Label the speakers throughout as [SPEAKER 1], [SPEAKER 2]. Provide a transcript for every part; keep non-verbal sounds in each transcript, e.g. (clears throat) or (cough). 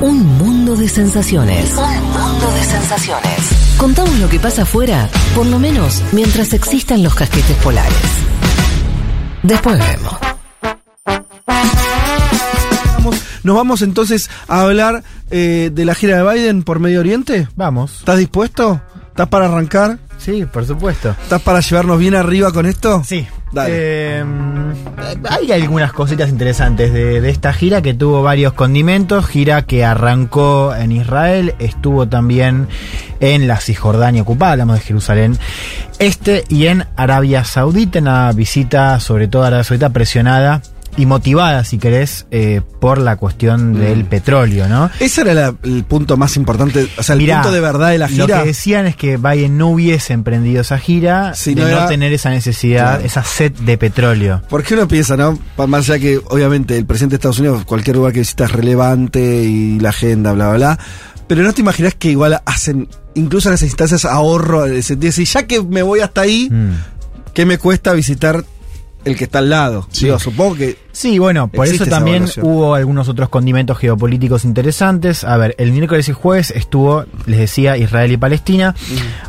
[SPEAKER 1] Un mundo de sensaciones. Un mundo de sensaciones. Contamos lo que pasa afuera, por lo menos mientras existan los casquetes polares. Después vemos.
[SPEAKER 2] Nos vamos entonces a hablar eh, de la gira de Biden por Medio Oriente.
[SPEAKER 3] Vamos.
[SPEAKER 2] ¿Estás dispuesto? ¿Estás para arrancar?
[SPEAKER 3] Sí, por supuesto.
[SPEAKER 2] ¿Estás para llevarnos bien arriba con esto?
[SPEAKER 3] Sí. Eh, hay algunas cositas interesantes de, de esta gira que tuvo varios condimentos. Gira que arrancó en Israel, estuvo también en la Cisjordania ocupada, hablamos de Jerusalén Este y en Arabia Saudita, una visita sobre todo a Arabia Saudita presionada y motivada, si querés, eh, por la cuestión del petróleo, ¿no?
[SPEAKER 2] Ese era la- el punto más importante, o sea, el
[SPEAKER 3] Mirá,
[SPEAKER 2] punto de verdad de la
[SPEAKER 3] Lo
[SPEAKER 2] gira.
[SPEAKER 3] que decían es que Biden no hubiese emprendido esa gira
[SPEAKER 2] Si
[SPEAKER 3] de
[SPEAKER 2] no
[SPEAKER 3] tener esa necesidad,
[SPEAKER 2] Claro.
[SPEAKER 3] esa sed de petróleo.
[SPEAKER 2] Porque uno piensa, ¿no? Más allá que, obviamente, el presidente de Estados Unidos, cualquier lugar que visita es relevante y la agenda, bla, bla, bla. Pero no te imaginas que igual hacen, incluso en esas instancias, ahorro, sentido de decir, ya que me voy hasta ahí,
[SPEAKER 3] Mm.
[SPEAKER 2] ¿qué me cuesta visitar el que está al lado? Digo, supongo que
[SPEAKER 3] Sí, bueno, por eso también hubo algunos otros condimentos geopolíticos interesantes. A ver, el miércoles y jueves estuvo, les decía, Israel y Palestina.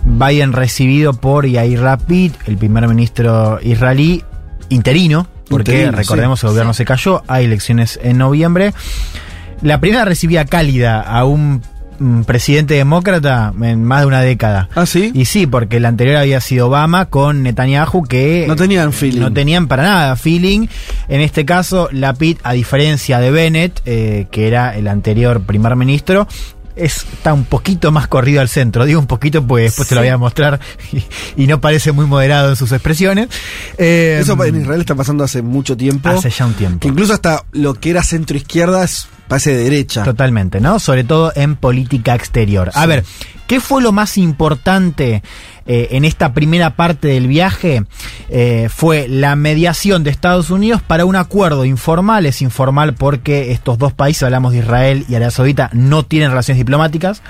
[SPEAKER 3] Biden recibido por Yair Lapid, el primer ministro israelí interino, porque
[SPEAKER 2] Interino,
[SPEAKER 3] recordemos
[SPEAKER 2] sí.
[SPEAKER 3] el gobierno se cayó, hay elecciones en noviembre. La primera recibía cálida a un mm, presidente demócrata en más de una década.
[SPEAKER 2] ¿Ah, sí?
[SPEAKER 3] Y sí, porque el anterior había sido Obama con Netanyahu que
[SPEAKER 2] No tenían feeling.
[SPEAKER 3] no tenían para nada feeling. En este caso, Lapid, a diferencia de Bennett, eh, que era el anterior primer ministro, es- está un poquito más corrido al centro. Digo un poquito, pues después te lo voy a mostrar y, (laughs) y no parece muy moderado en sus expresiones. Eh,
[SPEAKER 2] Eso en Israel está pasando hace mucho tiempo.
[SPEAKER 3] Hace ya un tiempo.
[SPEAKER 2] Que incluso hasta lo que era centro izquierda es, parece de derecha.
[SPEAKER 3] Totalmente, ¿no? Sobre todo en política exterior. A
[SPEAKER 2] Sí.
[SPEAKER 3] ver, ¿qué fue lo más importante eh, en esta primera parte del viaje? Eh, fue la mediación de Estados Unidos para un acuerdo informal. Es informal porque estos dos países, hablamos de Israel y Arabia Saudita, no tienen relaciones diplomáticas.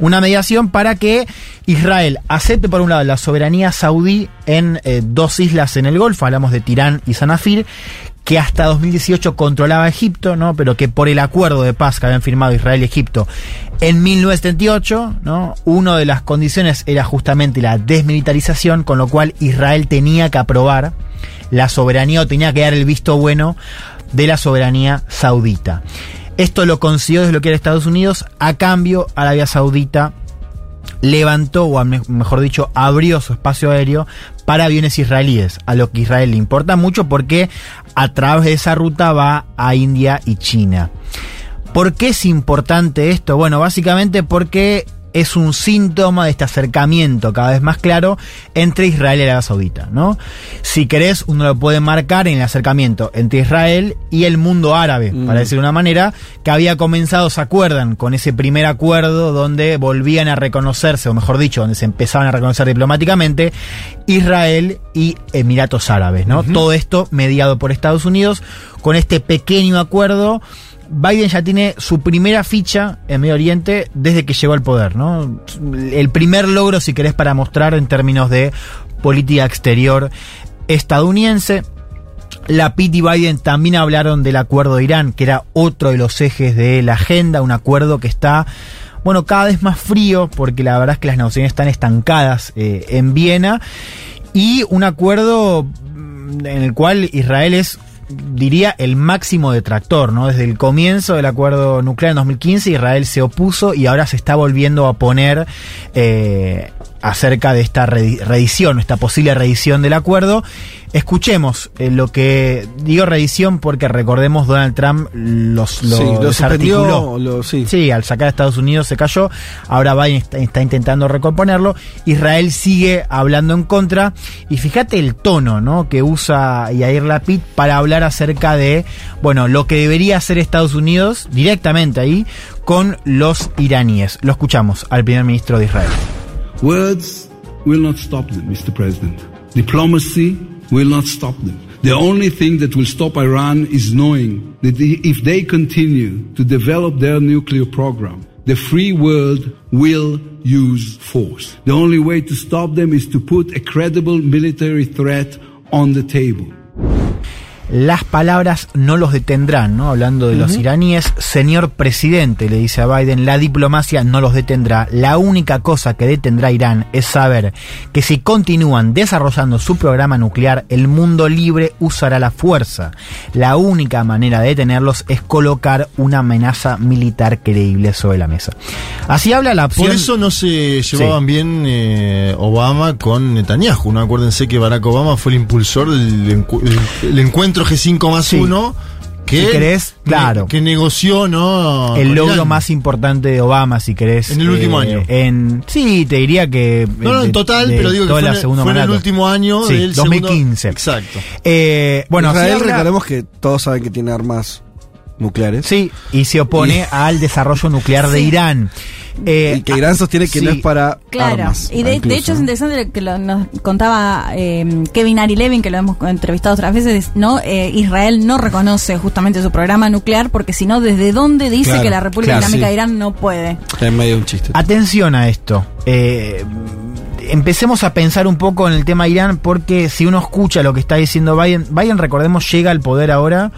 [SPEAKER 3] Una mediación para que Israel acepte, por un lado, la soberanía saudí en eh, dos islas en el Golfo, hablamos de Tirán y Sanafir, que hasta 2018 controlaba Egipto, ¿no? Pero que por el acuerdo de paz que habían firmado Israel y Egipto en 1978, ¿no? Una de las condiciones era justamente la desmilitarización, con lo cual Israel tenía que aprobar la soberanía o tenía que dar el visto bueno de la soberanía saudita. Esto lo consiguió desde lo que era Estados Unidos, a cambio Arabia Saudita levantó, o mejor dicho, abrió su espacio aéreo para aviones israelíes, a lo que Israel le importa mucho porque a través de esa ruta va a India y China. ¿Por qué es importante esto? Bueno, básicamente porque es un síntoma de este acercamiento cada vez más claro entre Israel y Arabia Saudita, ¿no? Si querés, uno lo puede marcar en el acercamiento entre Israel y el mundo árabe,
[SPEAKER 2] Mm.
[SPEAKER 3] para decir de una manera, que había comenzado, ¿se acuerdan? Con ese primer acuerdo donde volvían a reconocerse, o mejor dicho, donde se empezaban a reconocer diplomáticamente, Israel y Emiratos Árabes, ¿no? Todo esto mediado por Estados Unidos, con este pequeño acuerdo. Biden ya tiene su primera ficha en Medio Oriente desde que llegó al poder, ¿no? El primer logro, si querés, para mostrar en términos de política exterior estadounidense. La Pitt y Biden también hablaron del acuerdo de Irán, que era otro de los ejes de la agenda, un acuerdo que está, bueno, cada vez más frío, porque la verdad es que las negociaciones están estancadas eh, en Viena, y un acuerdo mm, en el cual Israel es diría el máximo detractor, ¿no? Desde el comienzo del acuerdo nuclear en 2015 Israel se opuso y ahora se está volviendo a poner eh, acerca de esta redi- reedición, esta posible reedición del acuerdo. Escuchemos eh, lo que digo reedición porque recordemos Donald Trump los, lo
[SPEAKER 2] sí, lo
[SPEAKER 3] desarticuló.
[SPEAKER 2] suspendió, lo- sí.
[SPEAKER 3] Sí, al sacar a Estados Unidos se cayó. Ahora Biden está, está intentando recomponerlo. Israel sigue hablando en contra. Y fíjate el tono ¿no? que usa Yair Lapid para hablar acerca de bueno lo que debería hacer Estados Unidos directamente ahí con los iraníes. Lo escuchamos al primer ministro de Israel.
[SPEAKER 4] Words will not stop them, Mr. President. Diplomacy will not stop them. The only thing that will stop Iran is knowing that if they continue to develop their nuclear program, the free world will use force. The only way to stop them is to put a credible military threat on the table.
[SPEAKER 3] Las palabras no los detendrán, ¿no? Hablando de los iraníes, señor presidente, le dice a Biden, la diplomacia no los detendrá. La única cosa que detendrá a Irán es saber que si continúan desarrollando su programa nuclear, el mundo libre usará la fuerza. La única manera de detenerlos es colocar una amenaza militar creíble sobre la mesa. Así habla la opción.
[SPEAKER 5] Por eso no se llevaban bien eh, Obama con Netanyahu. ¿no? Acuérdense que Barack Obama fue el impulsor del encu- el, el encuentro G5 más
[SPEAKER 3] Sí.
[SPEAKER 5] 1 que,
[SPEAKER 3] Si querés, claro.
[SPEAKER 5] que negoció ¿no?
[SPEAKER 3] el logro
[SPEAKER 5] Irán.
[SPEAKER 3] más importante de Obama, si querés.
[SPEAKER 5] En el último año.
[SPEAKER 3] En, sí, te diría que.
[SPEAKER 5] No, no,
[SPEAKER 3] de-
[SPEAKER 5] en total,
[SPEAKER 3] de
[SPEAKER 5] pero digo que fue,
[SPEAKER 3] la
[SPEAKER 5] en el-
[SPEAKER 3] segunda
[SPEAKER 5] fue en el último año
[SPEAKER 3] Sí,
[SPEAKER 5] del
[SPEAKER 3] 2015.
[SPEAKER 5] segundo- Exacto.
[SPEAKER 3] Eh, bueno,
[SPEAKER 2] Israel, recordemos que todos saben que tiene armas nucleares.
[SPEAKER 3] Sí, y se opone al desarrollo nuclear de
[SPEAKER 6] Sí.
[SPEAKER 3] Irán. Eh,
[SPEAKER 2] Y que Irán sostiene que no
[SPEAKER 3] sí.
[SPEAKER 2] es para
[SPEAKER 6] Claro,
[SPEAKER 2] armas.
[SPEAKER 6] y de, hecho es
[SPEAKER 2] ¿no?
[SPEAKER 6] interesante que lo, nos contaba eh, Kevin Ari Levin, que lo hemos entrevistado otras veces, ¿no? Eh, Israel no reconoce justamente su programa nuclear porque si no, ¿desde dónde dice
[SPEAKER 2] Claro,
[SPEAKER 6] que la República
[SPEAKER 2] claro,
[SPEAKER 6] Islámica
[SPEAKER 2] sí.
[SPEAKER 6] de Irán no puede?
[SPEAKER 2] Es medio un chiste.
[SPEAKER 3] Atención a esto. Eh, empecemos a pensar un poco en el tema Irán porque si uno escucha lo que está diciendo Biden, Biden recordemos llega al poder ahora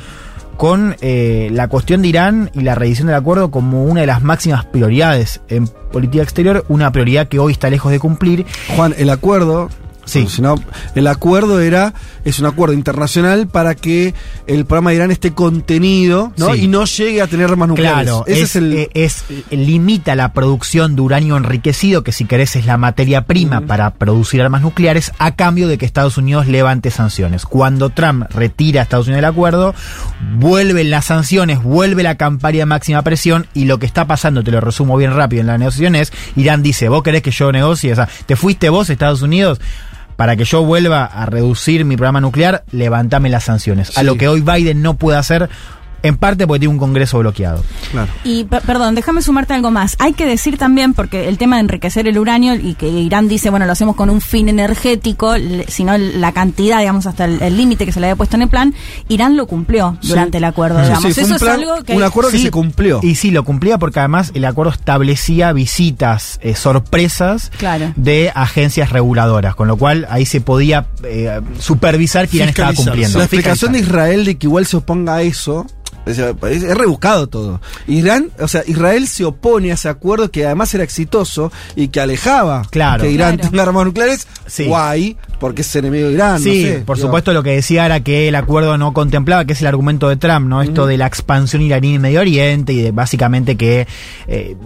[SPEAKER 3] con eh, la cuestión de Irán y la revisión del acuerdo como una de las máximas prioridades en política exterior, una prioridad que hoy está lejos de cumplir.
[SPEAKER 2] Juan, el acuerdo.
[SPEAKER 3] Sí.
[SPEAKER 2] si no, el acuerdo era, es un acuerdo internacional para que el programa de Irán esté contenido ¿no?
[SPEAKER 3] Sí.
[SPEAKER 2] y no llegue a tener armas nucleares.
[SPEAKER 3] Claro,
[SPEAKER 2] Ese
[SPEAKER 3] es,
[SPEAKER 2] es, el.
[SPEAKER 3] eh, es- limita la producción de uranio enriquecido, que si querés es la materia prima para producir armas nucleares, a cambio de que Estados Unidos levante sanciones. Cuando Trump retira a Estados Unidos del acuerdo, vuelven las sanciones, vuelve la campaña de máxima presión y lo que está pasando, te lo resumo bien rápido en la negociación es, Irán dice, vos querés que yo negocie, o sea, te fuiste vos, Estados Unidos, para que yo vuelva a reducir mi programa nuclear, levantame las sanciones. A lo que hoy Biden no puede hacer, en parte porque tiene un Congreso bloqueado.
[SPEAKER 2] claro.
[SPEAKER 6] Y pe- perdón, déjame sumarte algo más. Hay que decir también, porque el tema de enriquecer el uranio y que Irán dice, bueno, lo hacemos con un fin energético, sino la cantidad, digamos, hasta el límite que se le había puesto en el plan, Irán lo cumplió
[SPEAKER 2] Sí.
[SPEAKER 6] durante el acuerdo, digamos.
[SPEAKER 2] sí, fue
[SPEAKER 6] Eso
[SPEAKER 2] un
[SPEAKER 6] es algo que...
[SPEAKER 2] un acuerdo que se cumplió.
[SPEAKER 3] Y sí, lo cumplía porque además el acuerdo establecía visitas eh, sorpresas
[SPEAKER 6] Claro.
[SPEAKER 3] de agencias reguladoras, con lo cual ahí se podía eh, supervisar que Irán estaba cumpliendo.
[SPEAKER 2] La explicación de. Israel de que igual se oponga a eso. Es, es- rebuscado todo. Irán, o sea, Israel se opone a ese acuerdo que además era exitoso y que alejaba
[SPEAKER 3] Claro.
[SPEAKER 2] que Irán
[SPEAKER 6] Claro.
[SPEAKER 2] tenga armas nucleares.
[SPEAKER 3] Sí.
[SPEAKER 2] Guay, porque es enemigo de Irán.
[SPEAKER 3] Sí,
[SPEAKER 2] no sé,
[SPEAKER 3] por
[SPEAKER 2] digo.
[SPEAKER 3] supuesto lo que decía era que el acuerdo no contemplaba, que es el argumento de Trump, ¿no? Esto de la expansión iraní en Medio Oriente y de básicamente que eh,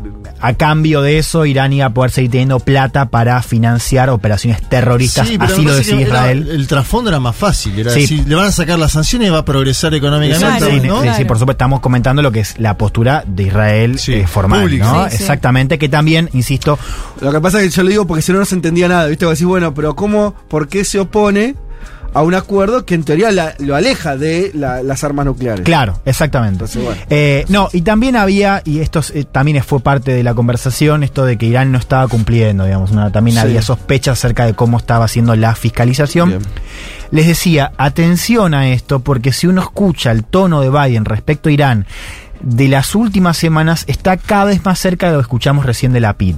[SPEAKER 3] a cambio de eso Irán iba a poder seguir teniendo plata para financiar operaciones terroristas,
[SPEAKER 5] Sí,
[SPEAKER 3] así lo decía
[SPEAKER 5] era-
[SPEAKER 3] Israel.
[SPEAKER 5] el trasfondo era más fácil. Era
[SPEAKER 3] Sí.
[SPEAKER 5] decir, le van a sacar las sanciones y va a progresar económicamente.
[SPEAKER 3] Sí, sí,
[SPEAKER 5] ¿no?
[SPEAKER 3] sí,
[SPEAKER 6] Claro.
[SPEAKER 3] por supuesto, estamos comentando lo que es la postura de Israel
[SPEAKER 5] Sí,
[SPEAKER 3] eh, formal. ¿no?
[SPEAKER 6] Sí, sí.
[SPEAKER 3] Exactamente, que también, insisto,
[SPEAKER 2] Lo que pasa es que yo lo digo porque si no, no se entendía nada. ¿Viste? Vos decís, bueno, pero ¿cómo? ¿Por qué se opone a un acuerdo que en teoría la- lo aleja de la- las armas nucleares?
[SPEAKER 3] Claro, exactamente.
[SPEAKER 2] Entonces, bueno.
[SPEAKER 3] Eh, no, y también había, y esto eh, también fue parte de la conversación, esto de que Irán no estaba cumpliendo, digamos, una- también
[SPEAKER 2] Sí.
[SPEAKER 3] había sospechas acerca de cómo estaba haciendo la fiscalización.
[SPEAKER 2] Bien.
[SPEAKER 3] Les decía, atención a esto, porque si uno escucha el tono de Biden respecto a Irán de las últimas semanas, está cada vez más cerca de lo que escuchamos recién de la PID.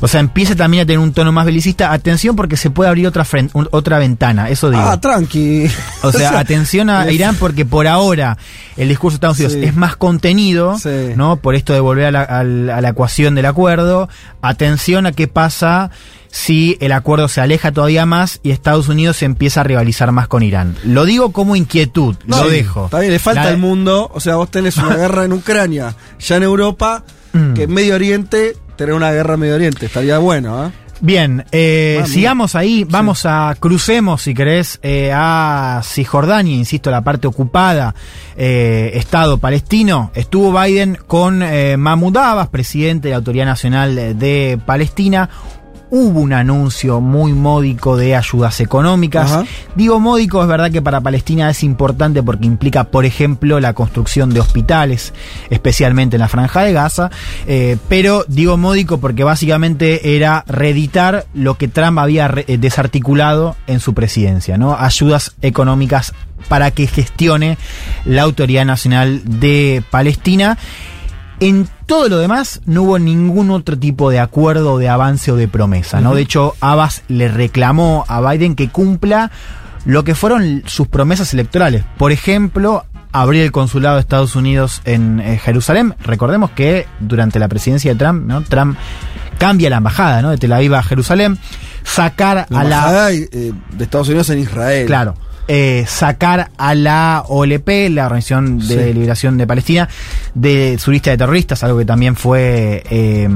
[SPEAKER 3] O sea, empieza también a tener un tono más belicista. Atención porque se puede abrir otra, fren- un- otra ventana, eso digo.
[SPEAKER 2] Ah, tranqui. (laughs)
[SPEAKER 3] O sea, atención a
[SPEAKER 2] es-
[SPEAKER 3] Irán porque por ahora el discurso de Estados Unidos
[SPEAKER 2] Sí.
[SPEAKER 3] es más contenido,
[SPEAKER 2] Sí.
[SPEAKER 3] ¿no? Por esto de volver a la, al- a la ecuación del acuerdo. Atención a qué pasa si el acuerdo se aleja todavía más y Estados Unidos se empieza a rivalizar más con Irán. Lo digo como inquietud, lo
[SPEAKER 2] Sí,
[SPEAKER 3] dejo.
[SPEAKER 2] Está bien, le falta el mundo. O sea, vos tenés una (laughs) guerra en Ucrania, ya en Europa,
[SPEAKER 3] Mm.
[SPEAKER 2] que en Medio Oriente, tener una guerra en Medio Oriente. Estaría bueno, ¿ah?
[SPEAKER 3] Bien, eh,
[SPEAKER 2] Mami.
[SPEAKER 3] sigamos ahí, vamos a, crucemos si querés eh, a Cisjordania, insisto, la parte ocupada, eh, Estado palestino. Estuvo Biden con eh, Mahmoud Abbas, presidente de la Autoridad Nacional de Palestina. Hubo un anuncio muy módico de ayudas económicas.
[SPEAKER 2] Ajá.
[SPEAKER 3] Digo módico, es verdad que para Palestina es importante porque implica, por ejemplo, la construcción de hospitales, especialmente en la franja de Gaza, eh, pero digo módico porque básicamente era reeditar lo que Trump había eh, desarticulado en su presidencia, ¿no? Ayudas económicas para que gestione la Autoridad Nacional de Palestina. En todo lo demás no hubo ningún otro tipo de acuerdo, de avance o de promesa, ¿no? De hecho, Abbas le reclamó a Biden que cumpla lo que fueron sus promesas electorales. Por ejemplo, abrir el consulado de Estados Unidos en eh, Jerusalén. Recordemos que durante la presidencia de Trump, ¿no? Trump cambia la embajada, ¿no? De Tel Aviv a Jerusalén. Sacar
[SPEAKER 2] La
[SPEAKER 3] a la.
[SPEAKER 2] embajada, eh, de Estados Unidos en Israel.
[SPEAKER 3] Claro. Eh, sacar a la OLP, la Organización de
[SPEAKER 2] Sí.
[SPEAKER 3] Liberación de Palestina, de su lista de terroristas, algo que también fue eh,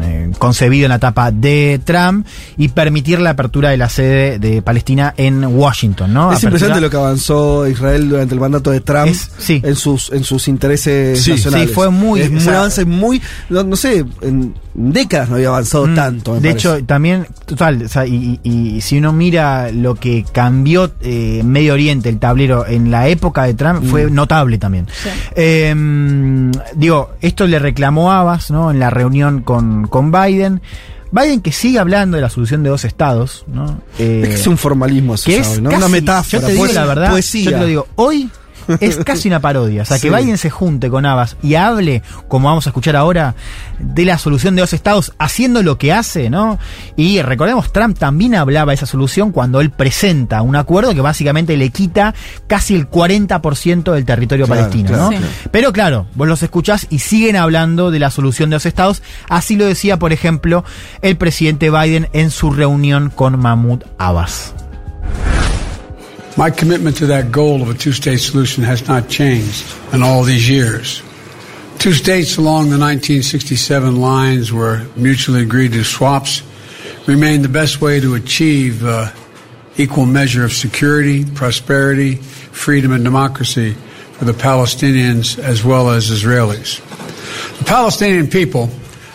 [SPEAKER 3] eh, concebido en la etapa de Trump, y permitir la apertura de la sede de Palestina en Washington, ¿no?
[SPEAKER 2] Es
[SPEAKER 3] Apertura-
[SPEAKER 2] impresionante lo que avanzó Israel durante el mandato de Trump
[SPEAKER 3] Es- sí.
[SPEAKER 2] en sus en sus intereses
[SPEAKER 5] Sí,
[SPEAKER 2] nacionales.
[SPEAKER 3] sí, fue muy-
[SPEAKER 2] Es
[SPEAKER 3] o
[SPEAKER 2] un
[SPEAKER 3] sea,
[SPEAKER 2] avance muy no, no sé, en décadas no había avanzado
[SPEAKER 3] Mm,
[SPEAKER 2] tanto. me
[SPEAKER 3] de
[SPEAKER 2] parece.
[SPEAKER 3] hecho, también, total, o sea, y, y- y si uno mira lo que cambió eh, Medio Oriente, el tablero, en la época de Trump, fue
[SPEAKER 2] Mm.
[SPEAKER 3] notable también. Eh, digo, esto le reclamó Abbas, ¿no? En la reunión con, con Biden. Biden que sigue hablando de la solución de dos estados, ¿no? Eh,
[SPEAKER 2] es que es un formalismo
[SPEAKER 3] que es
[SPEAKER 2] ¿sabes? ¿no?
[SPEAKER 3] casi-
[SPEAKER 2] una metáfora,
[SPEAKER 3] Yo te digo la verdad,
[SPEAKER 2] poesía.
[SPEAKER 3] yo te lo digo, hoy es casi una parodia. O sea, que. Biden se junte con Abbas y hable, como vamos a escuchar ahora, de la solución de dos estados, haciendo lo que hace, ¿no? Y recordemos, Trump también hablaba de esa solución cuando él presenta un acuerdo que básicamente le quita casi el 40% del territorio
[SPEAKER 2] Claro,
[SPEAKER 3] palestino,
[SPEAKER 2] claro,
[SPEAKER 3] ¿no? Pero claro, vos los escuchás y siguen hablando de la solución de dos estados. Así lo decía, por ejemplo, el presidente Biden en su reunión con Mahmoud Abbas.
[SPEAKER 7] My commitment to that goal of a two state solution has not changed in all these years. Two states along the 1967 lines were mutually agreed to swaps remain the best way to achieve uh, equal measure of security, prosperity, freedom, and democracy for the Palestinians as well as Israelis. The Palestinian people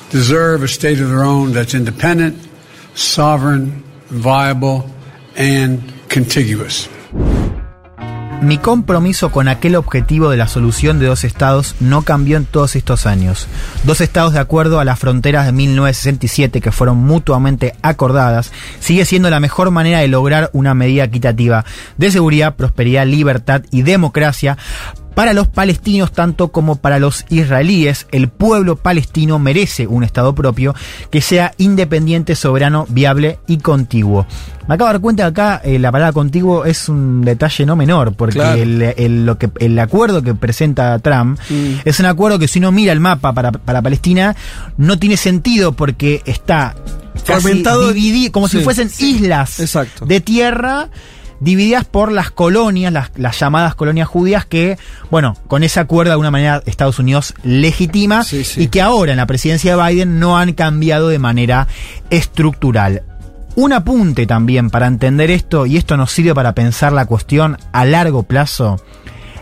[SPEAKER 7] deserve a state of their own that's independent, sovereign, viable, and contiguous.
[SPEAKER 3] Mi compromiso con aquel objetivo de la solución de dos estados no cambió en todos estos años. Dos estados de acuerdo a las fronteras de 1967 que fueron mutuamente acordadas sigue siendo la mejor manera de lograr una medida equitativa de seguridad, prosperidad, libertad y democracia para los palestinos tanto como para los israelíes, el pueblo palestino merece un Estado propio que sea independiente, soberano, viable y contiguo. Me acabo de dar cuenta que acá eh, la palabra contiguo es un detalle no menor, porque
[SPEAKER 2] Claro.
[SPEAKER 3] el, el- lo que, el acuerdo que presenta Trump
[SPEAKER 2] Mm.
[SPEAKER 3] es un acuerdo que si uno mira el mapa para, para Palestina no tiene sentido porque está
[SPEAKER 2] Fragmentado.
[SPEAKER 3] dividi- como si
[SPEAKER 2] Sí.
[SPEAKER 3] fuesen islas
[SPEAKER 2] Exacto.
[SPEAKER 3] de tierra divididas por las colonias, las, las llamadas colonias judías que, bueno, con ese acuerdo de alguna manera Estados Unidos legitima
[SPEAKER 2] Sí, sí.
[SPEAKER 3] y que ahora en la presidencia de Biden no han cambiado de manera estructural. Un apunte también para entender esto, y esto nos sirve para pensar la cuestión a largo plazo.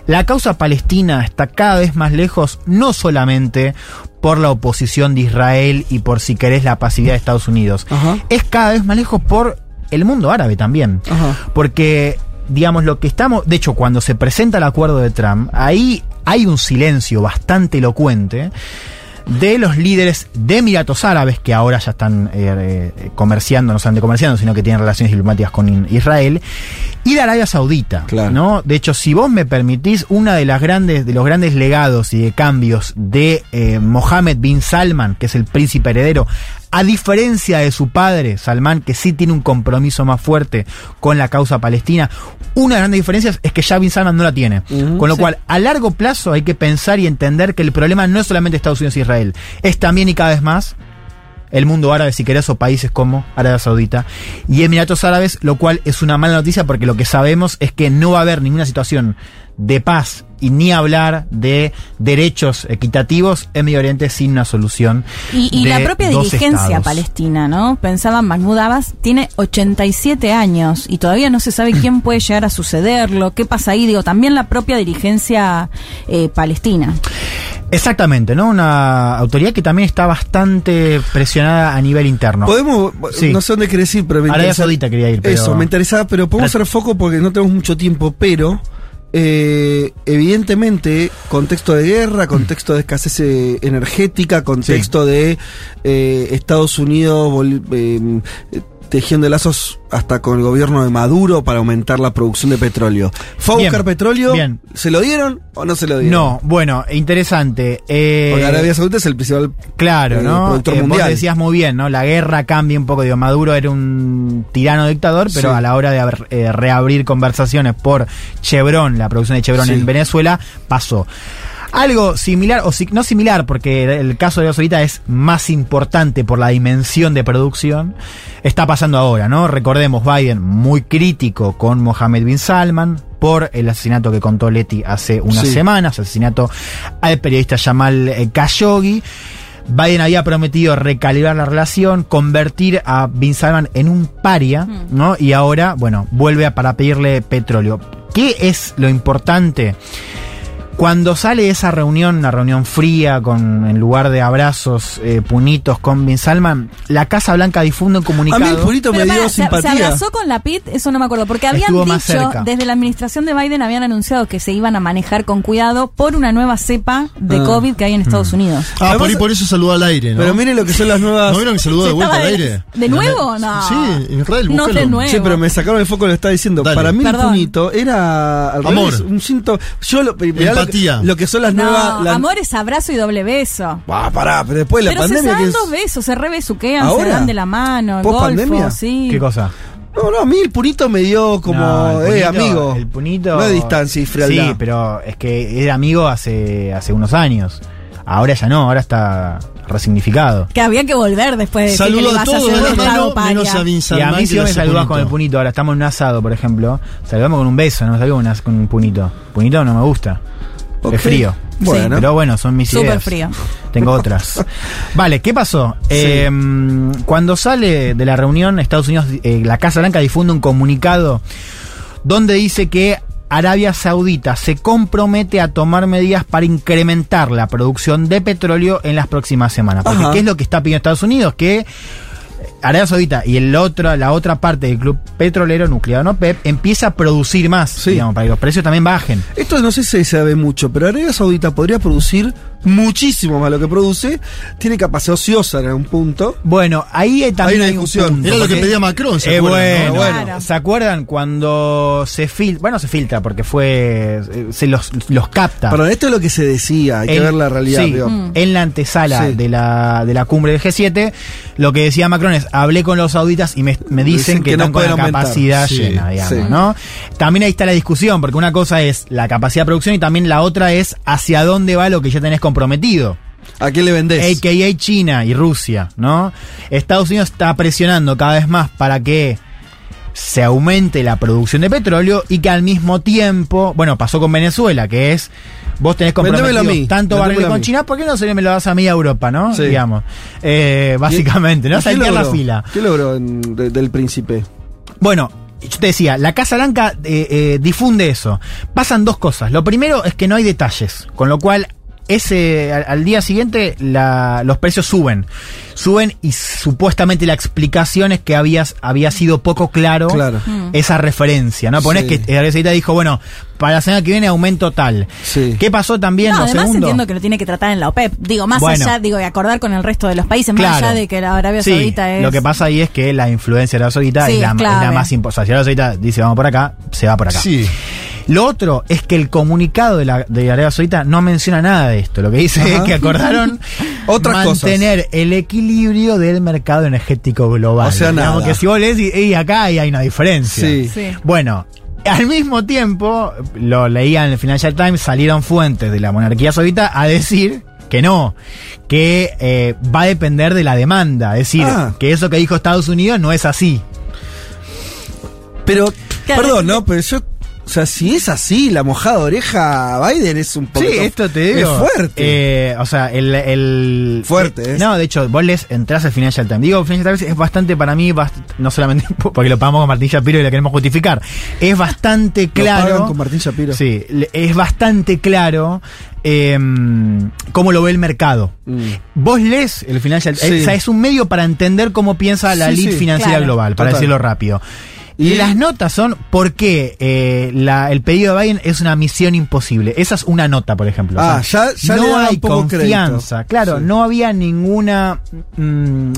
[SPEAKER 3] La causa palestina está cada vez más lejos, no solamente por la oposición de Israel y por, si querés, la pasividad de Estados Unidos.
[SPEAKER 2] Ajá.
[SPEAKER 3] Es cada vez más lejos por el mundo árabe también.
[SPEAKER 2] Ajá.
[SPEAKER 3] Porque, digamos, lo que estamos. De hecho, cuando se presenta el acuerdo de Trump, ahí hay un silencio bastante elocuente de los líderes de Emiratos Árabes, que ahora ya están eh, eh, comerciando, no solamente comerciando, sino que tienen relaciones diplomáticas con Israel, y de Arabia Saudita.
[SPEAKER 2] Claro.
[SPEAKER 3] ¿no? De hecho, si vos me permitís, una de las grandes, de los grandes legados y de cambios de eh, Mohammed bin Salman, que es el príncipe heredero, a diferencia de su padre, Salman, que sí tiene un compromiso más fuerte con la causa palestina, una de las grandes diferencias es que ya bin Salman no la tiene. Con lo
[SPEAKER 2] sí.
[SPEAKER 3] cual, a largo plazo hay que pensar y entender que el problema no es solamente Estados Unidos e Israel, es también y cada vez más el mundo árabe, si querés, o países como Arabia Saudita y Emiratos Árabes, lo cual es una mala noticia porque lo que sabemos es que no va a haber ninguna situación de paz y ni hablar de derechos equitativos en Medio Oriente sin una solución.
[SPEAKER 6] Y, y la propia
[SPEAKER 3] dos
[SPEAKER 6] dirigencia
[SPEAKER 3] estados.
[SPEAKER 6] palestina, ¿no? Pensaban, Mahmoud Abbas tiene 87 años y todavía no se sabe (clears throat) quién puede llegar a sucederlo, qué pasa ahí, digo, también la propia dirigencia eh, palestina.
[SPEAKER 3] Exactamente, ¿no? Una autoridad que también está bastante presionada a nivel interno.
[SPEAKER 2] Podemos,
[SPEAKER 3] Sí.
[SPEAKER 2] no sé dónde querés ir, pero me
[SPEAKER 3] Arabia
[SPEAKER 2] interesa-
[SPEAKER 3] Saudita quería ir, pero-
[SPEAKER 2] Eso, me interesaba, pero podemos hacer foco porque no tenemos mucho tiempo, pero eh, evidentemente contexto de guerra, contexto de escasez eh, energética, contexto de eh, Estados Unidos de lazos hasta con el gobierno de Maduro para aumentar la producción de petróleo. ¿Fue a
[SPEAKER 3] Bien,
[SPEAKER 2] buscar petróleo?
[SPEAKER 3] bien.
[SPEAKER 2] ¿Se lo dieron o no se lo dieron?
[SPEAKER 3] No, bueno, interesante. Eh,
[SPEAKER 2] Porque Arabia Saudita es el principal
[SPEAKER 3] Claro,
[SPEAKER 2] eh,
[SPEAKER 3] ¿no?
[SPEAKER 2] productor
[SPEAKER 3] Eh, vos
[SPEAKER 2] mundial.
[SPEAKER 3] decías muy bien, ¿no? La guerra cambia un poco. Digo, Maduro era un tirano dictador, pero
[SPEAKER 2] Sí.
[SPEAKER 3] a la hora de haber, eh, reabrir conversaciones por Chevron, la producción de Chevron
[SPEAKER 2] Sí.
[SPEAKER 3] en Venezuela, pasó. Algo similar, o si- no similar, porque el caso de Arabia es más importante por la dimensión de producción, está pasando ahora, ¿no? Recordemos, Biden muy crítico con Mohammed bin Salman por el asesinato que contó Leti hace unas
[SPEAKER 2] Sí.
[SPEAKER 3] semanas, asesinato al periodista Jamal eh, Khashoggi. Biden había prometido recalibrar la relación, convertir a Bin Salman en un paria, ¿no? Y ahora, bueno, vuelve a, para pedirle petróleo. ¿Qué es lo importante? Cuando sale esa reunión, una reunión fría, con en lugar de abrazos, eh, punitos con Bin Salman, la Casa Blanca difunde un
[SPEAKER 2] A
[SPEAKER 3] comunicado.
[SPEAKER 2] mí el purito me dio
[SPEAKER 6] pará, se, se
[SPEAKER 2] simpatía.
[SPEAKER 6] abrazó con la PIT, eso no me acuerdo, porque habían
[SPEAKER 3] Estuvo
[SPEAKER 6] dicho, desde la administración de Biden habían anunciado que se iban a manejar con cuidado por una nueva cepa de
[SPEAKER 2] Ah.
[SPEAKER 6] COVID que hay en Estados Unidos.
[SPEAKER 5] Ah,
[SPEAKER 2] Además-
[SPEAKER 5] por, ahí por eso saludó al aire, ¿no?
[SPEAKER 2] Pero miren lo que son las nuevas.
[SPEAKER 5] ¿No vieron que saludó de vuelta al aire?
[SPEAKER 6] ¿de nuevo? No.
[SPEAKER 5] Sí, Israel,
[SPEAKER 6] No, de nuevo.
[SPEAKER 2] Sí, pero me sacaron el foco, lo estaba diciendo.
[SPEAKER 5] Dale.
[SPEAKER 2] Para mí
[SPEAKER 6] Perdón.
[SPEAKER 2] el punito era al
[SPEAKER 5] Amor.
[SPEAKER 2] revés, un síntoma. Yo lo, lo que-
[SPEAKER 5] Empatía.
[SPEAKER 2] Lo, que son las
[SPEAKER 6] No,
[SPEAKER 2] nuevas. la-
[SPEAKER 6] amor es abrazo y doble beso.
[SPEAKER 2] Ah, pará, pero después de la
[SPEAKER 6] pero se
[SPEAKER 2] pandemia.
[SPEAKER 6] dan
[SPEAKER 2] que es-
[SPEAKER 6] dos besos, se rebesuquean, se
[SPEAKER 2] ¿Ahora?
[SPEAKER 6] dan de la mano,
[SPEAKER 2] ¿Post
[SPEAKER 6] golfo,
[SPEAKER 2] pandemia?
[SPEAKER 6] sí.
[SPEAKER 3] ¿Qué cosa?
[SPEAKER 2] No, no, a mí el punito me dio como.
[SPEAKER 3] No,
[SPEAKER 2] eh, amigo.
[SPEAKER 3] El punito.
[SPEAKER 2] No de distancia y frialdad.
[SPEAKER 3] Sí, pero es que era amigo hace, hace unos años. Ahora ya no, ahora está resignificado.
[SPEAKER 6] Que había que volver después de decir que le
[SPEAKER 5] Saludo a
[SPEAKER 6] a
[SPEAKER 5] todos
[SPEAKER 6] hacer
[SPEAKER 5] de
[SPEAKER 6] un
[SPEAKER 5] la
[SPEAKER 6] estado
[SPEAKER 5] mano,
[SPEAKER 6] paria.
[SPEAKER 5] menos a Bin
[SPEAKER 3] Y a mí
[SPEAKER 5] que
[SPEAKER 3] si me saludás con el
[SPEAKER 5] punito.
[SPEAKER 3] ahora estamos en un asado, por ejemplo, saludamos con un beso, no saludamos con un punito. Punito no me gusta.
[SPEAKER 2] Ok.
[SPEAKER 3] Es frío.
[SPEAKER 2] Bueno.
[SPEAKER 3] Pero bueno, son mis
[SPEAKER 6] Súper
[SPEAKER 3] ideas.
[SPEAKER 6] frío.
[SPEAKER 3] Tengo otras. (laughs) Vale, ¿qué pasó? Eh, cuando sale de la reunión, Estados Unidos, eh, la Casa Blanca difunde un comunicado donde dice que Arabia Saudita se compromete a tomar medidas para incrementar la producción de petróleo en las próximas semanas. Porque
[SPEAKER 2] Ajá.
[SPEAKER 3] ¿qué es lo que está pidiendo Estados Unidos? Que Arabia Saudita y el otro, la otra parte del club petrolero nuclear no PEP empieza a producir más,
[SPEAKER 2] Sí.
[SPEAKER 3] digamos, para que los precios también bajen.
[SPEAKER 2] Esto no sé si se sabe mucho, pero Arabia Saudita podría producir muchísimo más lo que produce. Tiene capacidad ociosa en algún punto.
[SPEAKER 3] Bueno, ahí también
[SPEAKER 2] una
[SPEAKER 3] hay un
[SPEAKER 2] discusión.
[SPEAKER 3] punto,
[SPEAKER 5] Era lo que pedía Macron, ¿se
[SPEAKER 3] Eh,
[SPEAKER 5] acuerdan,
[SPEAKER 3] bueno,
[SPEAKER 5] no?
[SPEAKER 3] bueno.
[SPEAKER 6] Claro.
[SPEAKER 3] ¿Se acuerdan cuando se filtra? Bueno, se filtra porque fue. Se los, los capta.
[SPEAKER 2] Perdón, esto es lo que se decía, hay que ver la realidad.
[SPEAKER 3] sí,
[SPEAKER 2] digo.
[SPEAKER 6] Mm.
[SPEAKER 3] En la antesala
[SPEAKER 2] Sí.
[SPEAKER 3] de, la, de la cumbre del G7, lo que decía Macron es, hablé con los sauditas y me, me dicen,
[SPEAKER 2] Dicen
[SPEAKER 3] que,
[SPEAKER 2] que no
[SPEAKER 3] están con la
[SPEAKER 2] aumentar.
[SPEAKER 3] capacidad
[SPEAKER 5] Sí,
[SPEAKER 3] llena, digamos,
[SPEAKER 2] sí.
[SPEAKER 3] ¿no? También ahí está la discusión, porque una cosa es la capacidad de producción y también la otra es hacia dónde va lo que ya tenés comprometido.
[SPEAKER 2] ¿A qué le vendés?
[SPEAKER 3] AKA China y Rusia, ¿no? Estados Unidos está presionando cada vez más para que se aumente la producción de petróleo y que al mismo tiempo, bueno, pasó con Venezuela, que es vos tenés comprometido
[SPEAKER 2] mí,
[SPEAKER 3] tanto barril con. China, ¿por qué no se me lo das a mí a Europa, no?
[SPEAKER 2] Sí.
[SPEAKER 3] Digamos. Eh, básicamente, ¿no?
[SPEAKER 2] ¿Y qué
[SPEAKER 3] Saltear la fila.
[SPEAKER 2] ¿Qué logró en- de- del príncipe?
[SPEAKER 3] Bueno, yo te decía, la Casa Blanca eh, eh, difunde eso. Pasan dos cosas. Lo primero es que no hay detalles, con lo cual ese al, al día siguiente la- los precios suben. Suben y supuestamente la explicación es que habías, había sido poco claro,
[SPEAKER 2] Claro.
[SPEAKER 3] esa referencia. ¿no? Ponés
[SPEAKER 2] Sí.
[SPEAKER 3] que Arabia Saudita dijo, bueno, para la semana que viene aumento tal.
[SPEAKER 2] Sí.
[SPEAKER 3] ¿Qué pasó también?
[SPEAKER 6] No,
[SPEAKER 3] lo
[SPEAKER 6] además
[SPEAKER 3] segundo?
[SPEAKER 6] entiendo que lo tiene que tratar en la OPEP. Digo, más
[SPEAKER 3] Bueno.
[SPEAKER 6] allá, digo, de acordar con el resto de los países, más allá de que la Arabia
[SPEAKER 3] Sí,
[SPEAKER 6] Saudita es.
[SPEAKER 3] Lo que pasa ahí es que la influencia de Arabia Saudita
[SPEAKER 6] Sí,
[SPEAKER 3] es, la,
[SPEAKER 6] es
[SPEAKER 3] la más importante. Si Arabia Saudita dice vamos por acá, se va por acá.
[SPEAKER 5] Sí.
[SPEAKER 3] Lo otro es que el comunicado de, la, de Arabia Saudita no menciona nada de esto. Lo que dice
[SPEAKER 2] Ajá.
[SPEAKER 3] es que acordaron (laughs)
[SPEAKER 2] Otras
[SPEAKER 3] mantener el equilibrio del mercado energético global.
[SPEAKER 2] O sea,
[SPEAKER 3] Digamos
[SPEAKER 2] nada.
[SPEAKER 3] que si vos lees, y, y acá ahí hay una diferencia.
[SPEAKER 2] Sí.
[SPEAKER 6] Sí.
[SPEAKER 3] Bueno, al mismo tiempo, lo leía en el Financial Times, salieron fuentes de la monarquía saudita a decir que no, que eh, va a depender de la demanda. Es decir,
[SPEAKER 2] Ah.
[SPEAKER 3] que eso que dijo Estados Unidos no es así.
[SPEAKER 2] Pero,
[SPEAKER 6] Claro,
[SPEAKER 2] perdón, ¿no? Pero yo. O sea, si es así, la mojada oreja a Biden es un poco.
[SPEAKER 3] Sí, esto te digo.
[SPEAKER 2] Es fuerte.
[SPEAKER 3] Eh, o sea, el. el
[SPEAKER 2] Fuerte,
[SPEAKER 3] eh,
[SPEAKER 2] es.
[SPEAKER 3] No, de hecho, vos les entras al Financial Times. Digo, Financial Times es bastante para mí, bast- no solamente (laughs) porque lo pagamos con Martín Shapiro y lo queremos justificar. Es bastante
[SPEAKER 2] Lo
[SPEAKER 3] claro.
[SPEAKER 2] pagan con Martín Shapiro.
[SPEAKER 3] Sí, es bastante claro eh, cómo lo ve el mercado.
[SPEAKER 2] Mm.
[SPEAKER 3] Vos lees el Financial
[SPEAKER 2] Sí.
[SPEAKER 3] o sea, es un medio para entender cómo piensa la
[SPEAKER 2] Sí,
[SPEAKER 3] elite
[SPEAKER 2] sí,
[SPEAKER 3] financiera
[SPEAKER 6] claro.
[SPEAKER 3] global, para
[SPEAKER 2] Total.
[SPEAKER 3] decirlo rápido.
[SPEAKER 2] Y-
[SPEAKER 3] las notas son por qué eh, la- el pedido de Biden es una misión imposible. Esa es una nota, por ejemplo.
[SPEAKER 2] Ah, ya- ya
[SPEAKER 3] no
[SPEAKER 2] le
[SPEAKER 3] hay
[SPEAKER 2] un poco
[SPEAKER 3] confianza.
[SPEAKER 2] crédito.
[SPEAKER 3] Claro,
[SPEAKER 2] Sí.
[SPEAKER 3] no había ninguna mm,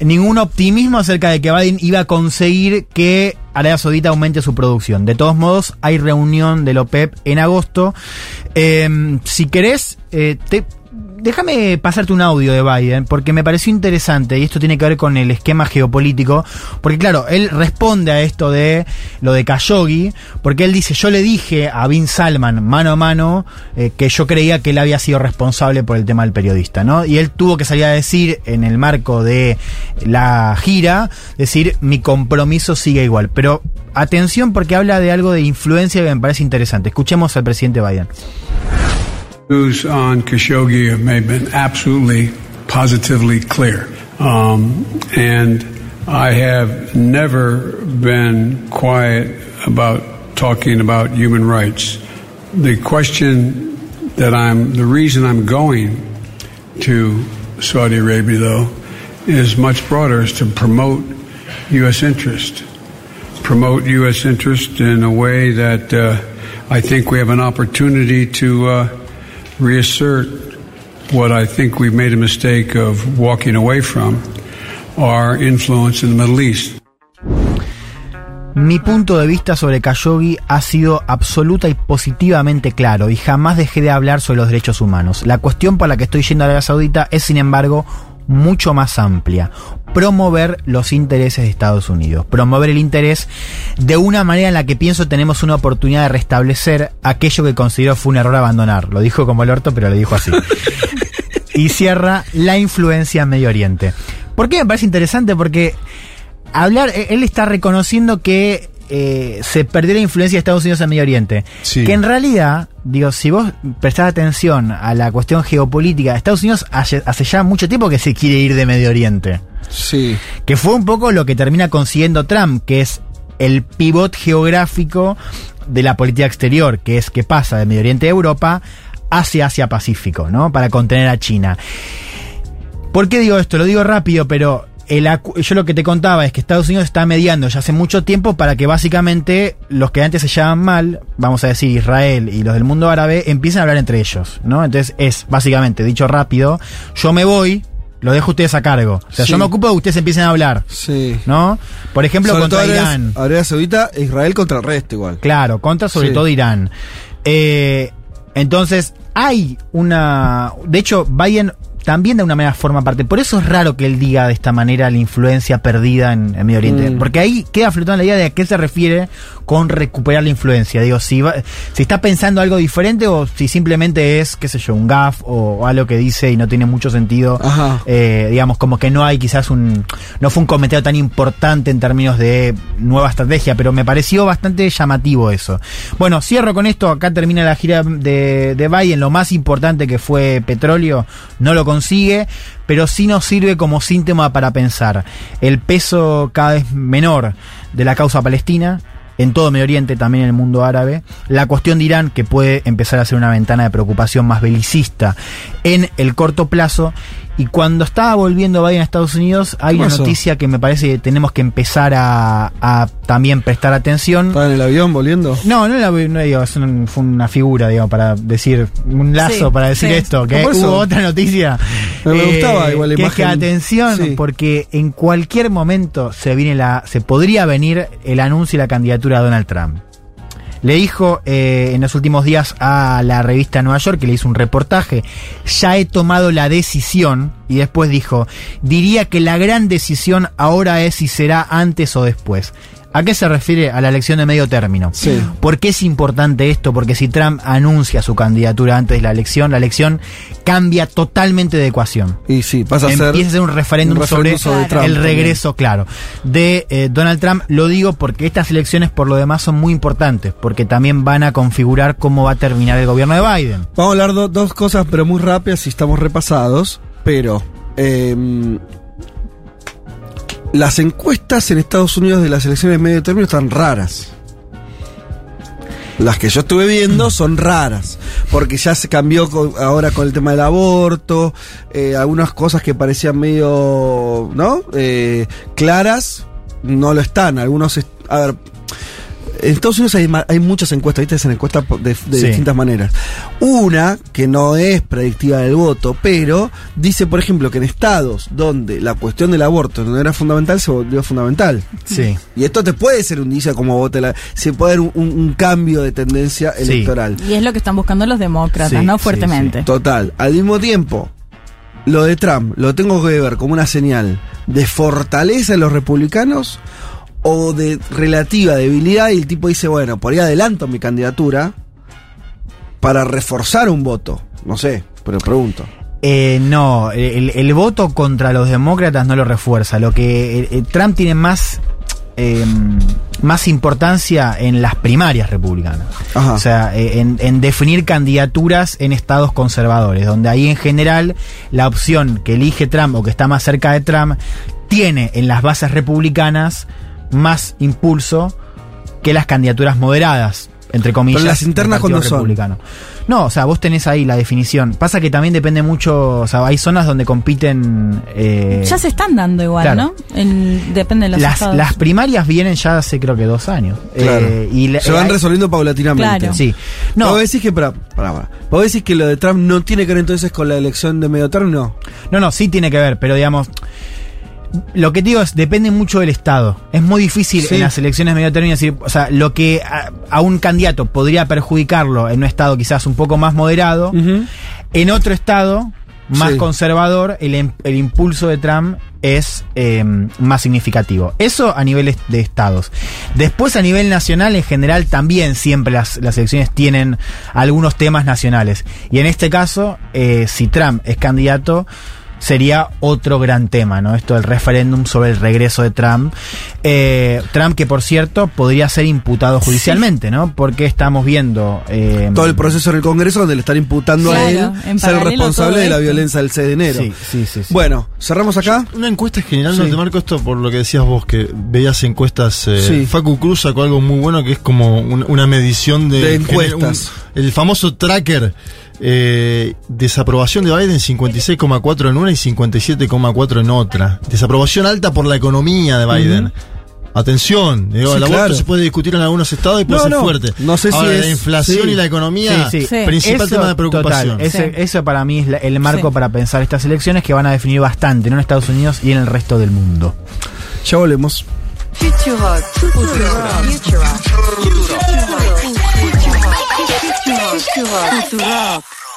[SPEAKER 3] ningún optimismo acerca de que Biden iba a conseguir que Arabia Saudita aumente su producción. De todos modos, hay reunión del OPEP en agosto. Eh, si querés, eh, te, déjame pasarte un audio de Biden, porque me pareció interesante, y esto tiene que ver con el esquema geopolítico, porque claro, él responde a esto de lo de Khashoggi, porque él dice, yo le dije a Bin Salman, mano a mano, eh, que yo creía que él había sido responsable por el tema del periodista, ¿no? Y él tuvo que salir a decir, en el marco de la gira, decir, mi compromiso sigue igual. Pero atención porque habla de algo de influencia que me parece interesante. Escuchemos al presidente Biden.
[SPEAKER 7] News on Khashoggi have been absolutely, positively clear. Um, and I have never been quiet about talking about human rights. The question that I'm, the reason I'm going to Saudi Arabia, though, is much broader, is to promote U.S. interest. Promote U.S. interest in a way that uh, I think we have an opportunity to uh, reassert what I think we've made a mistake of walking away from our influence in the Middle East.
[SPEAKER 3] Mi punto de vista sobre Khashoggi ha sido absoluta y positivamente claro y jamás dejé de hablar sobre los derechos humanos. La cuestión por la que estoy yendo a Arabia Saudita es, sin embargo, mucho más amplia. Promover los intereses de Estados Unidos. Promover el interés de una manera en la que pienso tenemos una oportunidad de restablecer aquello que considero fue un error abandonar. Lo dijo como el orto, pero lo dijo así. (laughs) y cierra la influencia en Medio Oriente. ¿Por qué me parece interesante? Porque hablar, él está reconociendo que eh, se perdió la influencia de Estados Unidos en Medio Oriente.
[SPEAKER 2] Sí.
[SPEAKER 3] Que en realidad, digo, si vos prestás atención a la cuestión geopolítica, Estados Unidos hace, hace ya mucho tiempo que se quiere ir de Medio Oriente.
[SPEAKER 2] Sí.
[SPEAKER 3] Que fue un poco lo que termina consiguiendo Trump, que es el pivot geográfico de la política exterior, que es que pasa de Medio Oriente a Europa hacia Asia-Pacífico, ¿no? Para contener a China. ¿Por qué digo esto? Lo digo rápido, pero el yo lo que te contaba es que Estados Unidos está mediando ya hace mucho tiempo para que básicamente los que antes se llaman mal, vamos a decir Israel y los del mundo árabe, empiecen a hablar entre ellos, ¿no? Entonces es básicamente, dicho rápido, yo me voy, lo dejo ustedes a cargo. O sea,
[SPEAKER 2] Sí.
[SPEAKER 3] yo me ocupo de que ustedes empiecen a hablar,
[SPEAKER 2] Sí.
[SPEAKER 3] ¿no? Por ejemplo,
[SPEAKER 2] Sobre
[SPEAKER 3] contra Irán.
[SPEAKER 2] Arabia Saudita e Israel contra el resto igual.
[SPEAKER 3] Claro, contra sobre
[SPEAKER 2] Sí.
[SPEAKER 3] todo Irán. Eh, entonces, hay una. De hecho, Biden también de una manera forma parte. Por eso es raro que él diga de esta manera la influencia perdida en, en Medio Oriente.
[SPEAKER 2] Mm.
[SPEAKER 3] Porque ahí queda flotando la idea de a qué se refiere con recuperar la influencia. Digo, si, va- si está pensando algo diferente o si simplemente es, qué sé yo, un gaff o, o algo que dice y no tiene mucho sentido. Eh, digamos, como que no hay quizás un. No fue un comentario tan importante en términos de nueva estrategia, pero me pareció bastante llamativo eso. Bueno, cierro con esto. Acá termina la gira de, de Biden. Lo más importante que fue petróleo, no lo consigue, pero sí nos sirve como síntoma para pensar el peso cada vez menor de la causa palestina. En todo Medio Oriente, también en el mundo árabe. La cuestión de Irán, que puede empezar a ser una ventana de preocupación más belicista en el corto plazo. Y cuando estaba volviendo Biden a Estados Unidos, hay
[SPEAKER 2] ¿Qué
[SPEAKER 3] una
[SPEAKER 2] pasó?
[SPEAKER 3] noticia que me parece que tenemos que empezar a, a también prestar atención.
[SPEAKER 2] ¿Estaba en el avión volviendo?
[SPEAKER 3] No, no, la, no digo, es un- fue una figura, digo, para decir, un lazo
[SPEAKER 6] Sí,
[SPEAKER 3] para decir
[SPEAKER 6] sí.
[SPEAKER 3] esto, que hubo otra noticia.
[SPEAKER 2] Me- me gustaba igual la
[SPEAKER 3] que es que
[SPEAKER 2] imagen.
[SPEAKER 3] atención,
[SPEAKER 2] Sí.
[SPEAKER 3] porque en cualquier momento se viene la, se podría venir el anuncio y la candidatura de Donald Trump. Le dijo eh, en los últimos días a la revista Nueva York, que le hizo un reportaje, ya he tomado la decisión, y después dijo, diría que la gran decisión ahora es si será antes o después. ¿A qué se refiere? A la elección de medio término.
[SPEAKER 2] Sí.
[SPEAKER 3] ¿Por qué es importante esto? Porque si Trump anuncia su candidatura antes de la elección, la elección cambia totalmente de ecuación.
[SPEAKER 2] Y sí, pasa a ser.
[SPEAKER 3] Empieza a ser un referéndum,
[SPEAKER 2] un referéndum
[SPEAKER 3] sobre,
[SPEAKER 2] sobre Trump
[SPEAKER 3] el
[SPEAKER 2] también.
[SPEAKER 3] regreso, claro, de eh, Donald Trump. Lo digo porque estas elecciones, por lo demás, son muy importantes, porque también van a configurar cómo va a terminar el gobierno de Biden.
[SPEAKER 2] Vamos a hablar do- dos cosas, pero muy rápidas si estamos repasados. Pero. em, las encuestas en Estados Unidos de las elecciones de medio término están raras. Las que yo estuve viendo son raras, porque ya se cambió con- ahora con el tema del aborto, eh, algunas cosas que parecían medio, ¿no? Eh, claras, no lo están. Algunos, a ver, en Estados Unidos hay, muchas encuestas, ¿viste? Hacen encuestas de, de
[SPEAKER 3] Sí.
[SPEAKER 2] distintas maneras. Una, que no es predictiva del voto, pero dice, por ejemplo, que en estados donde la cuestión del aborto no era fundamental, se volvió fundamental.
[SPEAKER 3] Sí.
[SPEAKER 2] Y esto te puede ser un indicio de cómo vote la. Se puede dar un, un- un cambio de tendencia
[SPEAKER 3] Sí.
[SPEAKER 2] electoral.
[SPEAKER 6] Y es lo que están buscando los demócratas,
[SPEAKER 3] Sí,
[SPEAKER 6] ¿no?
[SPEAKER 3] sí,
[SPEAKER 6] Fuertemente.
[SPEAKER 2] Total. Al mismo tiempo, lo de Trump lo tengo que ver como una señal de fortaleza de los republicanos o de relativa debilidad y el tipo dice, bueno, por ahí adelanto mi candidatura para reforzar un voto. No sé, pero pregunto.
[SPEAKER 3] Eh, no, el, el voto contra los demócratas no lo refuerza. Lo que eh, eh, Trump tiene más eh, más importancia en las primarias republicanas.
[SPEAKER 2] Ajá.
[SPEAKER 3] O sea, eh, en, en definir candidaturas en estados conservadores, donde ahí en general la opción que elige Trump o que está más cerca de Trump tiene en las bases republicanas más impulso que las candidaturas moderadas, entre comillas.
[SPEAKER 2] Pero las internas, ¿cuándo son?
[SPEAKER 3] Republicano. No, o sea, vos tenés ahí la definición. Pasa que también depende mucho, o sea, hay zonas donde compiten... eh,
[SPEAKER 6] Ya se están dando igual,
[SPEAKER 3] claro.
[SPEAKER 6] ¿no? En- depende de los
[SPEAKER 3] las,
[SPEAKER 6] estados.
[SPEAKER 3] las primarias vienen ya hace creo que dos años.
[SPEAKER 2] Claro.
[SPEAKER 3] Eh, y la-
[SPEAKER 2] Se van
[SPEAKER 3] eh, hay-
[SPEAKER 2] resolviendo paulatinamente.
[SPEAKER 6] Claro.
[SPEAKER 3] Sí. No,
[SPEAKER 2] ¿Vos decís que, para, para, para. ¿Vos decís que lo de Trump no tiene que ver entonces con la elección de medio término? No.
[SPEAKER 3] no, no, sí tiene que ver, pero digamos, lo que te digo es, depende mucho del Estado. Es muy difícil
[SPEAKER 2] Sí.
[SPEAKER 3] en las elecciones medio término decir, o sea, lo que a, a un candidato podría perjudicarlo en un Estado quizás un poco más moderado, en otro Estado más
[SPEAKER 2] Sí.
[SPEAKER 3] conservador, el, em- el impulso de Trump es eh, más significativo. Eso a niveles de estados. Después a nivel nacional, en general, también siempre las, las elecciones tienen algunos temas nacionales. Y en este caso, eh, si Trump es candidato, sería otro gran tema, ¿no? Esto del referéndum sobre el regreso de Trump. Eh, Trump, que por cierto, podría ser imputado judicialmente, ¿no? Porque estamos viendo... eh,
[SPEAKER 2] Todo el proceso en el Congreso donde le están imputando a él ser responsable de la violencia del 6 de enero.
[SPEAKER 3] Sí, sí, sí. sí.
[SPEAKER 2] Bueno, cerramos acá.
[SPEAKER 5] Una encuesta general,
[SPEAKER 2] Sí.
[SPEAKER 5] no te marco esto por lo que decías vos, que veías encuestas. eh,
[SPEAKER 2] Sí.
[SPEAKER 5] Facu Cruz sacó algo muy bueno que es como un- una medición de,
[SPEAKER 2] De encuestas.
[SPEAKER 5] El famoso tracker. eh, desaprobación de Biden 56,4 en una y 57,4 en otra. Desaprobación alta por la economía de Biden. Atención, digo,
[SPEAKER 2] Sí,
[SPEAKER 5] el aborto
[SPEAKER 2] claro.
[SPEAKER 5] se puede discutir en algunos estados y puede
[SPEAKER 2] No,
[SPEAKER 5] ser
[SPEAKER 2] no,
[SPEAKER 5] fuerte.
[SPEAKER 2] no sé si
[SPEAKER 5] Ahora, la
[SPEAKER 2] es-
[SPEAKER 5] inflación
[SPEAKER 2] sí.
[SPEAKER 5] y la economía,
[SPEAKER 3] Sí,
[SPEAKER 5] principal
[SPEAKER 3] Eso,
[SPEAKER 5] tema de preocupación.
[SPEAKER 3] total, ese-
[SPEAKER 6] Sí.
[SPEAKER 3] Eso para mí es la- el marco
[SPEAKER 6] Sí.
[SPEAKER 3] para pensar estas elecciones que van a definir bastante, no en Estados Unidos y en el resto del mundo.
[SPEAKER 2] Ya volvemos.
[SPEAKER 8] rock, to rock, to rock.